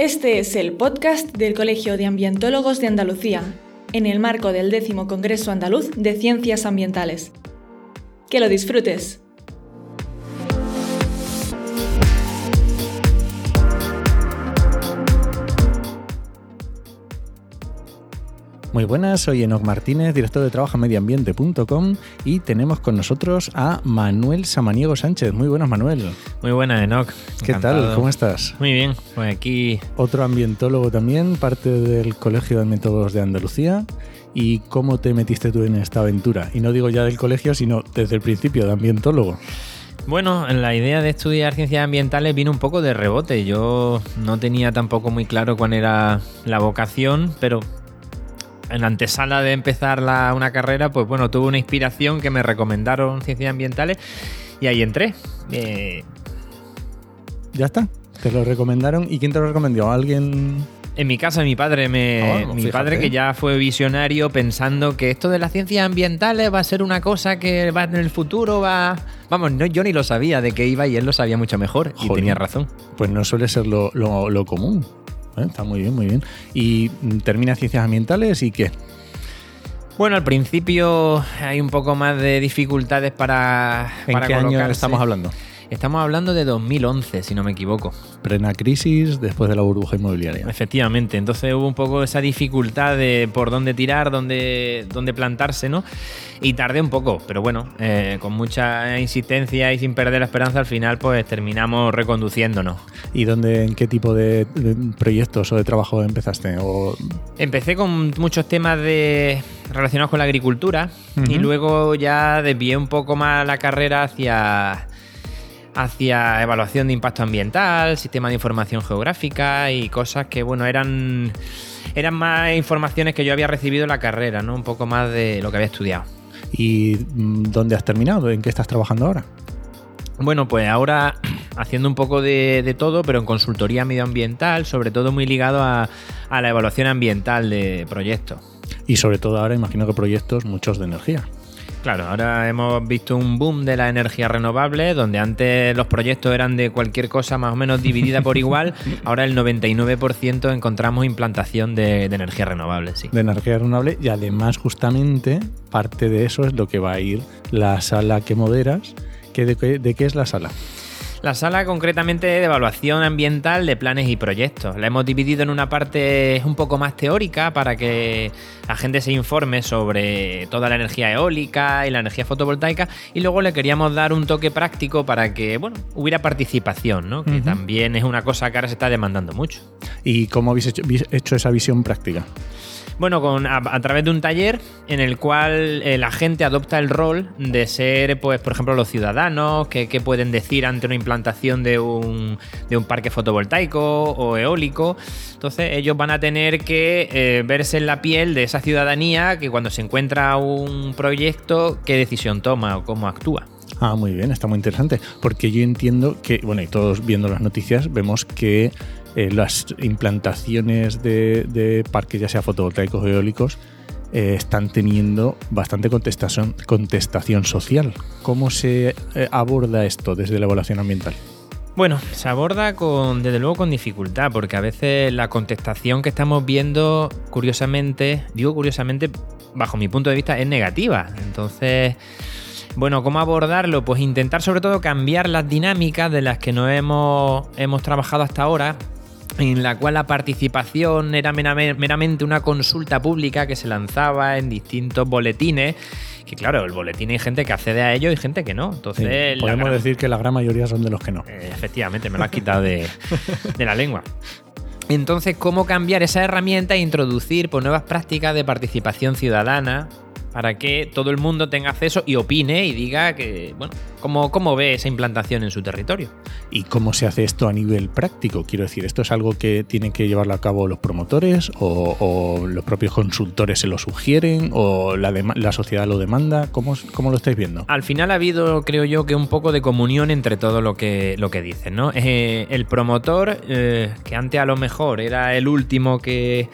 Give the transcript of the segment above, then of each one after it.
Este es el podcast del Colegio de Ambientólogos de Andalucía, en el marco del décimo Congreso Andaluz de Ciencias Ambientales. Que lo disfrutes. Muy buenas, soy Enoc Martínez, director de trabajo medioambiente.com y tenemos con nosotros a Manuel Samaniego Sánchez. Muy buenas, Manuel. Muy buenas, Enoc. ¿Qué tal? ¿Cómo estás? Muy bien, pues aquí... Otro ambientólogo también, parte del Colegio de Ambientólogos de Andalucía. ¿Y cómo te metiste tú en esta aventura? Y no digo ya del colegio, sino desde el principio de ambientólogo. Bueno, la idea de estudiar ciencias ambientales vino un poco de rebote. Yo no tenía tampoco muy claro cuál era la vocación, pero en la antesala de empezar una carrera, pues bueno, tuve una inspiración que me recomendaron ciencias ambientales y ahí entré. Eh, ya está, te lo recomendaron. ¿Y quién te lo recomendó? ¿Alguien? En mi casa, mi padre, me, ah, mi padre que ya fue visionario pensando que esto de las ciencias ambientales va a ser una cosa que va en el futuro va... Vamos, no, yo ni lo sabía de qué iba y él lo sabía mucho mejor y tenía razón. Pues no suele ser lo, lo común. ¿Eh? Está muy bien, muy bien. ¿Y termina ciencias ambientales y qué? Bueno, al principio hay un poco más de dificultades para. ¿En qué año estamos hablando? Estamos hablando de 2011, si no me equivoco. Plena crisis después de la burbuja inmobiliaria. Efectivamente, entonces hubo un poco esa dificultad de por dónde tirar, dónde, dónde plantarse, ¿no? Y tardé un poco, pero bueno, eh, con mucha insistencia y sin perder la esperanza, al final pues terminamos reconduciéndonos. ¿Y dónde, en qué tipo de, proyectos o de trabajo empezaste? O... Empecé con muchos temas de relacionados con la agricultura y luego ya desvié un poco más la carrera hacia hacia evaluación de impacto ambiental, sistema de información geográfica y cosas que, bueno, eran, eran más informaciones que yo había recibido en la carrera, ¿no? Un poco más de lo que había estudiado. ¿Y mm, dónde has terminado? ¿En qué estás trabajando ahora? Bueno, pues ahora haciendo un poco de, todo, pero en consultoría medioambiental, sobre todo muy ligado a, a la evaluación ambiental de proyectos. Y sobre todo ahora imagino que proyectos muchos de energía. Claro, ahora hemos visto un boom de la energía renovable, donde antes los proyectos eran de cualquier cosa más o menos dividida por igual, ahora el 99% encontramos implantación de, energía renovable, sí. De energía renovable y además justamente parte de eso es lo que va a ir la sala que moderas. de qué es la sala? La sala concretamente de evaluación ambiental de planes y proyectos. La hemos dividido en una parte un poco más teórica para que la gente se informe sobre toda la energía eólica y la energía fotovoltaica y luego le queríamos dar un toque práctico para que bueno, hubiera participación, ¿no? que también es una cosa que ahora se está demandando mucho. ¿Y cómo habéis hecho esa visión práctica? Bueno, con, a, través de un taller en el cual eh, la gente adopta el rol de ser, pues, por ejemplo, los ciudadanos, que, pueden decir ante una implantación de un, de un, parque fotovoltaico o eólico. Entonces, ellos van a tener que eh, verse en la piel de esa ciudadanía que cuando se encuentra un proyecto, qué decisión toma o cómo actúa. Ah, muy bien, está muy interesante. Porque yo entiendo que, bueno, y todos viendo las noticias, vemos que eh, las implantaciones de, parques, ya sea fotovoltaicos o eólicos, eh, están teniendo bastante contestación, social. ¿Cómo se eh, aborda esto desde la evaluación ambiental? Bueno, se aborda con, desde luego con dificultad, porque a veces la contestación que estamos viendo, curiosamente, digo curiosamente, bajo mi punto de vista, es negativa. Entonces, bueno, ¿cómo abordarlo? Pues intentar sobre todo cambiar las dinámicas de las que no hemos, hemos trabajado hasta ahora en la cual la participación era meramente una consulta pública que se lanzaba en distintos boletines. Que claro, el boletín hay gente que accede a ello y gente que no. Entonces, podemos decir que la gran mayoría son de los que no. Eh, efectivamente, me lo has quitado de, de la lengua. Entonces, ¿cómo cambiar esa herramienta e introducir pues, nuevas prácticas de participación ciudadana para que todo el mundo tenga acceso y opine y diga que, bueno, cómo, cómo ve esa implantación en su territorio. ¿Y cómo se hace esto a nivel práctico? Quiero decir, ¿esto es algo que tienen que llevarlo a cabo los promotores o, los propios consultores se lo sugieren o la, la sociedad lo demanda? ¿Cómo, ¿Cómo, lo estáis viendo? Al final ha habido, creo yo, que un poco de comunión entre todo lo que, lo que dicen, ¿no? Eh, el promotor, eh, que antes a lo mejor era el último que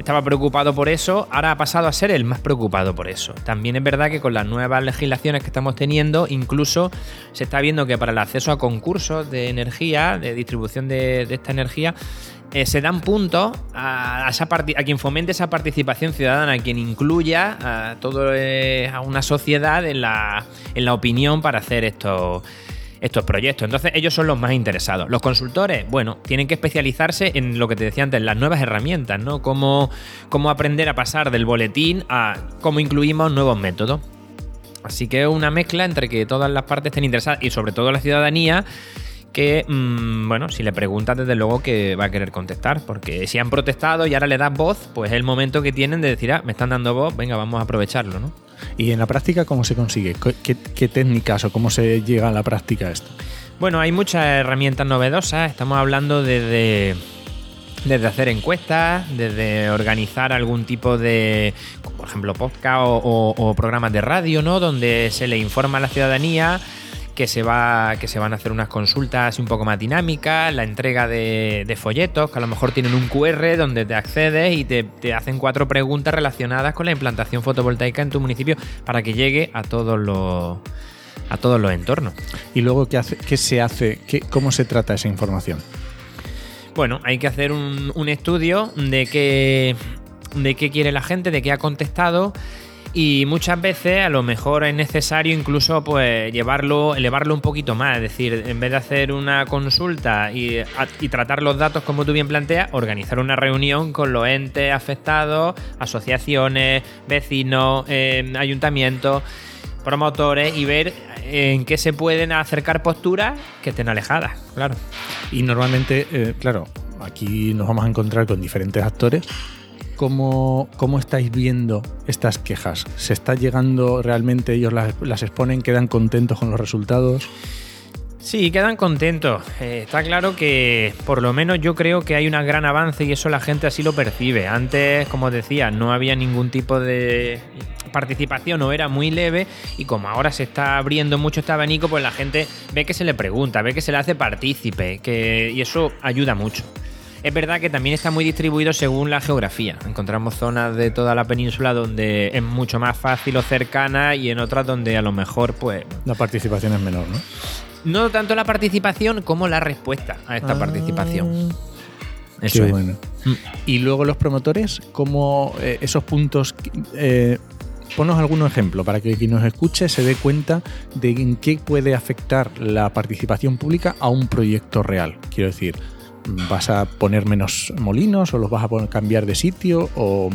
estaba preocupado por eso, ahora ha pasado a ser el más preocupado por eso. También es verdad que con las nuevas legislaciones que estamos teniendo, incluso se está viendo que para el acceso a concursos de energía, de distribución de, esta energía, eh, se dan puntos a, quien fomente esa participación ciudadana, a quien incluya a, todo, eh, una sociedad en la, en la opinión para hacer estos estos proyectos. Entonces ellos son los más interesados. Los consultores, bueno, tienen que especializarse en lo que te decía antes, las nuevas herramientas, ¿no? Cómo, cómo aprender a pasar del boletín a cómo incluimos nuevos métodos. Así que es una mezcla entre que todas las partes estén interesadas y sobre todo la ciudadanía que, mm, bueno, si le preguntas, desde luego que va a querer contestar, porque si han protestado y ahora le das voz, pues es el momento que tienen de decir, ah, me están dando voz, venga, vamos a aprovecharlo, ¿no? ¿Y en la práctica cómo se consigue? ¿Qué, técnicas o cómo se llega a la práctica esto? Bueno, hay muchas herramientas novedosas, estamos hablando desde desde hacer encuestas, desde organizar algún tipo de, por ejemplo, podcast o, programas de radio, ¿no? Donde se le informa a la ciudadanía que se, va, que se van a hacer unas consultas un poco más dinámicas, la entrega de, folletos, que a lo mejor tienen un QR donde te accedes y te, hacen cuatro preguntas relacionadas con la implantación fotovoltaica en tu municipio para que llegue a todos los a todos los entornos. ¿Y luego qué, hace, qué se hace? Qué, ¿Cómo se trata esa información? Bueno, hay que hacer un, un estudio de qué, de qué quiere la gente, de qué ha contestado y muchas veces a lo mejor es necesario incluso pues llevarlo, elevarlo un poquito más, es decir, en vez de hacer una consulta y, tratar los datos como tú bien planteas, organizar una reunión con los entes afectados, asociaciones, vecinos, eh, ayuntamientos, promotores y ver en qué se pueden acercar posturas que estén alejadas, claro. Y normalmente, eh, claro, aquí nos vamos a encontrar con diferentes actores ¿Cómo, ¿Cómo, estáis viendo estas quejas? ¿Se está llegando realmente, ellos las, exponen, quedan contentos con los resultados? Sí, quedan contentos. Eh, está claro que por lo menos yo creo que hay un gran avance y eso la gente así lo percibe. Antes, como decía, no había ningún tipo de participación o era muy leve y como ahora se está abriendo mucho este abanico, pues la gente ve que se le pregunta, ve que se le hace partícipe y eso ayuda mucho. Es verdad que también está muy distribuido según la geografía. Encontramos zonas de toda la península donde es mucho más fácil o cercana y en otras donde a lo mejor pues... La participación es menor, ¿no? No tanto la participación como la respuesta a esta ah. participación. Eso es. bueno. Mm. Y luego los promotores, como eh, esos puntos... Eh, ponos algún ejemplo para que quien nos escuche se dé cuenta de en qué puede afectar la participación pública a un proyecto real. Quiero decir, vas a poner menos molinos o los vas a cambiar de sitio o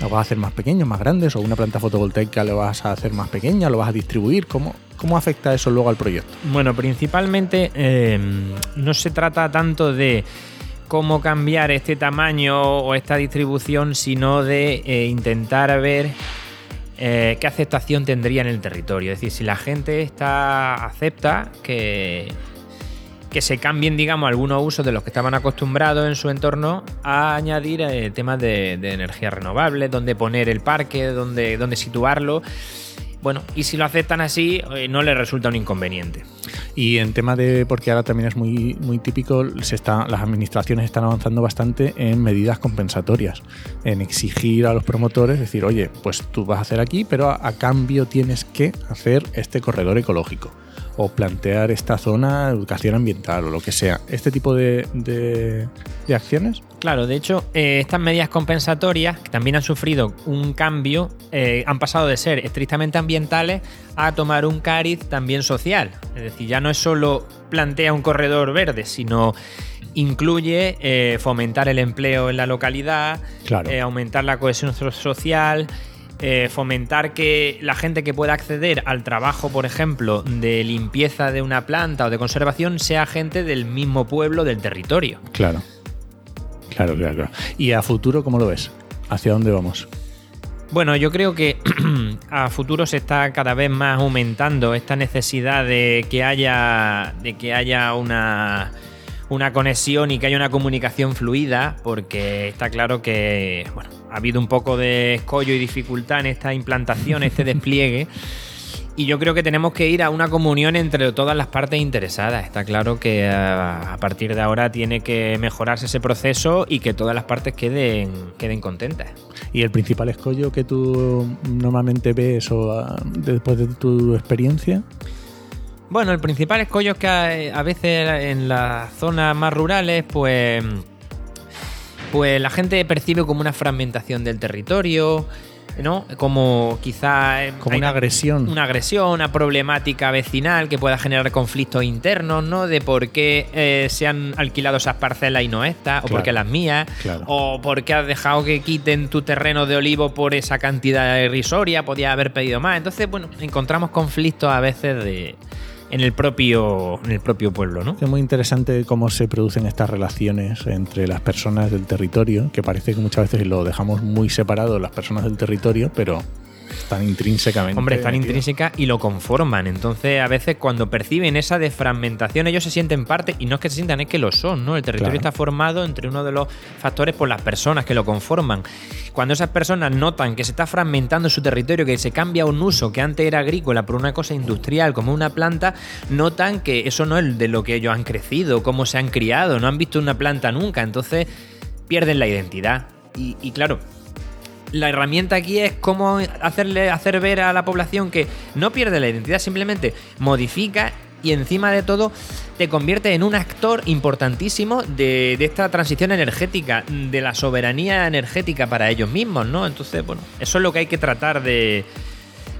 los vas a hacer más pequeños, más grandes o una planta fotovoltaica lo vas a hacer más pequeña, lo vas a distribuir. ¿Cómo, cómo afecta eso luego al proyecto? Bueno, principalmente em, no se trata tanto de cómo cambiar este tamaño o esta distribución, sino de eh, intentar ver eh, qué aceptación tendría en el territorio. Es decir, si la gente está acepta que que se cambien, digamos, algunos usos de los que estaban acostumbrados en su entorno a añadir eh, temas de, energía renovable, donde poner el parque, donde, donde situarlo. Bueno, y si lo aceptan así, eh, no les resulta un inconveniente. Y en tema de, porque ahora también es muy, muy típico, se está, las administraciones están avanzando bastante en medidas compensatorias, en exigir a los promotores, decir, oye, pues tú vas a hacer aquí, pero a cambio tienes que hacer este corredor ecológico o plantear esta zona educación ambiental o lo que sea. Este tipo de, de, acciones. Claro, de hecho, eh, estas medidas compensatorias que también han sufrido un cambio, eh, han pasado de ser estrictamente ambientales a tomar un cariz también social. Es decir, ya no es solo plantea un corredor verde, sino incluye eh, fomentar el empleo en la localidad, aumentar la cohesión social, eh, fomentar que la gente que pueda acceder al trabajo, por ejemplo, de limpieza de una planta o de conservación, sea gente del mismo pueblo, del territorio. Claro. Claro, claro, claro. ¿Y a futuro cómo lo ves? ¿Hacia dónde vamos? Bueno, yo creo que a futuro se está cada vez más aumentando esta necesidad de que haya, de que haya una, una conexión y que haya una comunicación fluida, porque está claro que bueno, ha habido un poco de escollo y dificultad en esta implantación, este despliegue. Y yo creo que tenemos que ir a una comunión entre todas las partes interesadas. Está claro que eh, a partir de ahora tiene que mejorarse ese proceso y que todas las partes queden, queden contentas. ¿Y el principal escollo que tú normalmente ves o ah, después de tu experiencia? Bueno, el principal escollo es que a veces en las zonas más rurales, pues pues la gente percibe como una fragmentación del territorio, ¿no? Como quizá... Como una agresión. Una agresión, una problemática vecinal que pueda generar conflictos internos, ¿no? De por qué eh, se han alquilado esas parcelas y no estas, o Claro. por qué las mías, Claro. o por qué has dejado que quiten tu terreno de olivo por esa cantidad irrisoria, podías haber pedido más. Entonces, bueno, encontramos conflictos a veces de... En el propio, en el propio pueblo, ¿no? Es muy interesante cómo se producen estas relaciones entre las personas del territorio, que parece que muchas veces lo dejamos muy separado las personas del territorio, pero están intrínsecamente. Hombre, están intrínsecas y lo conforman. Entonces, a veces cuando perciben esa desfragmentación, ellos se sienten parte, y no es que se sientan, es que lo son, ¿no? El territorio Claro. está formado entre uno de los factores por las personas que lo conforman. Cuando esas personas notan que se está fragmentando su territorio, que se cambia un uso que antes era agrícola por una cosa industrial, como una planta, notan que eso no es de lo que ellos han crecido, cómo se han criado, no han visto una planta nunca. Entonces, pierden la identidad. Y, y claro, la herramienta aquí es cómo hacerle hacer ver a la población que no pierde la identidad, simplemente modifica y encima de todo te convierte en un actor importantísimo de, esta transición energética, de la soberanía energética para ellos mismos, ¿no? Entonces, bueno, eso es lo que hay que tratar de,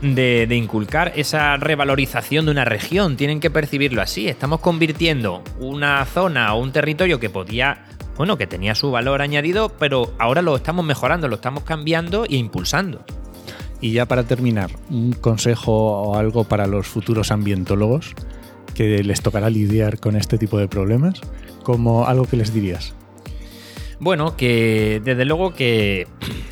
de, de inculcar, esa revalorización de una región. Tienen que percibirlo así. Estamos convirtiendo una zona o un territorio que podía bueno, que tenía su valor añadido, pero ahora lo estamos mejorando, lo estamos cambiando e impulsando. Y ya para terminar, un consejo o algo para los futuros ambientólogos que les tocará lidiar con este tipo de problemas, como algo que les dirías. Bueno, que desde luego que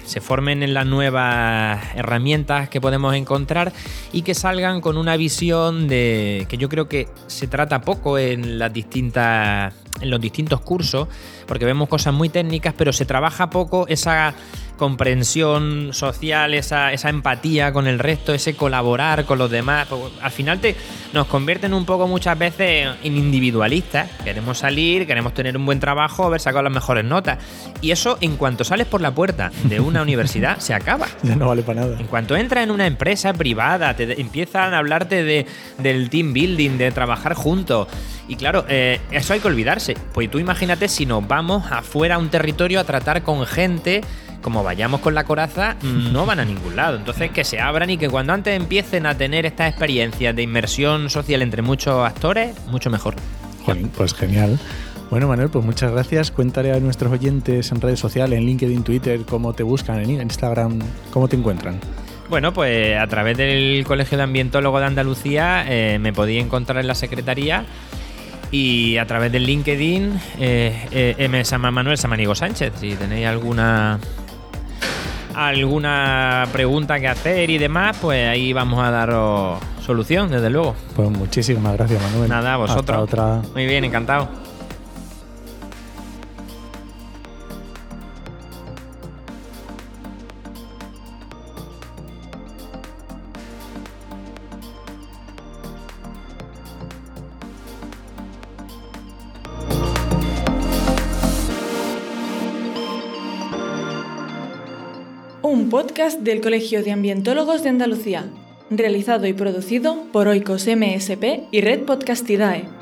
se formen en las nuevas herramientas que podemos encontrar y que salgan con una visión de que yo creo que se trata poco en las distintas en los distintos cursos, porque vemos cosas muy técnicas, pero se trabaja poco esa comprensión social, esa, esa empatía con el resto, ese colaborar con los demás. Pues, Al final te, nos convierten un poco muchas veces en individualistas. Queremos salir, queremos tener un buen trabajo, haber sacado las mejores notas. Y eso en cuanto sales por la puerta de una universidad se acaba. Ya no vale para nada. En cuanto entras en una empresa privada, te empiezan a hablarte de, del team building, de trabajar juntos. Y claro, eh, eso hay que olvidarse. Pues tú imagínate si nos vamos afuera a un territorio a tratar con gente, como vayamos con la coraza, no van a ningún lado. Entonces que se abran y que cuando antes empiecen a tener estas experiencias de inmersión social entre muchos actores, mucho mejor. Jolín, pues genial. Bueno, Manuel, pues muchas gracias. Cuéntale a nuestros oyentes en redes sociales, en LinkedIn, Twitter, cómo te buscan, en Instagram, cómo te encuentran. Bueno, pues a través del Colegio de Ambientólogo de Andalucía eh, me podía encontrar en la secretaría y a través del LinkedIn eh, eh, M. Sama- Manuel Samanigo Sánchez. Si tenéis alguna alguna pregunta que hacer y demás, pues ahí vamos a daros solución, desde luego. Pues muchísimas gracias, Manuel. Nada, a vosotros. Hasta otra. Muy bien, encantado. Un podcast del Colegio de Ambientólogos de Andalucía, realizado y producido por Oikos MSP y Red Podcastidae.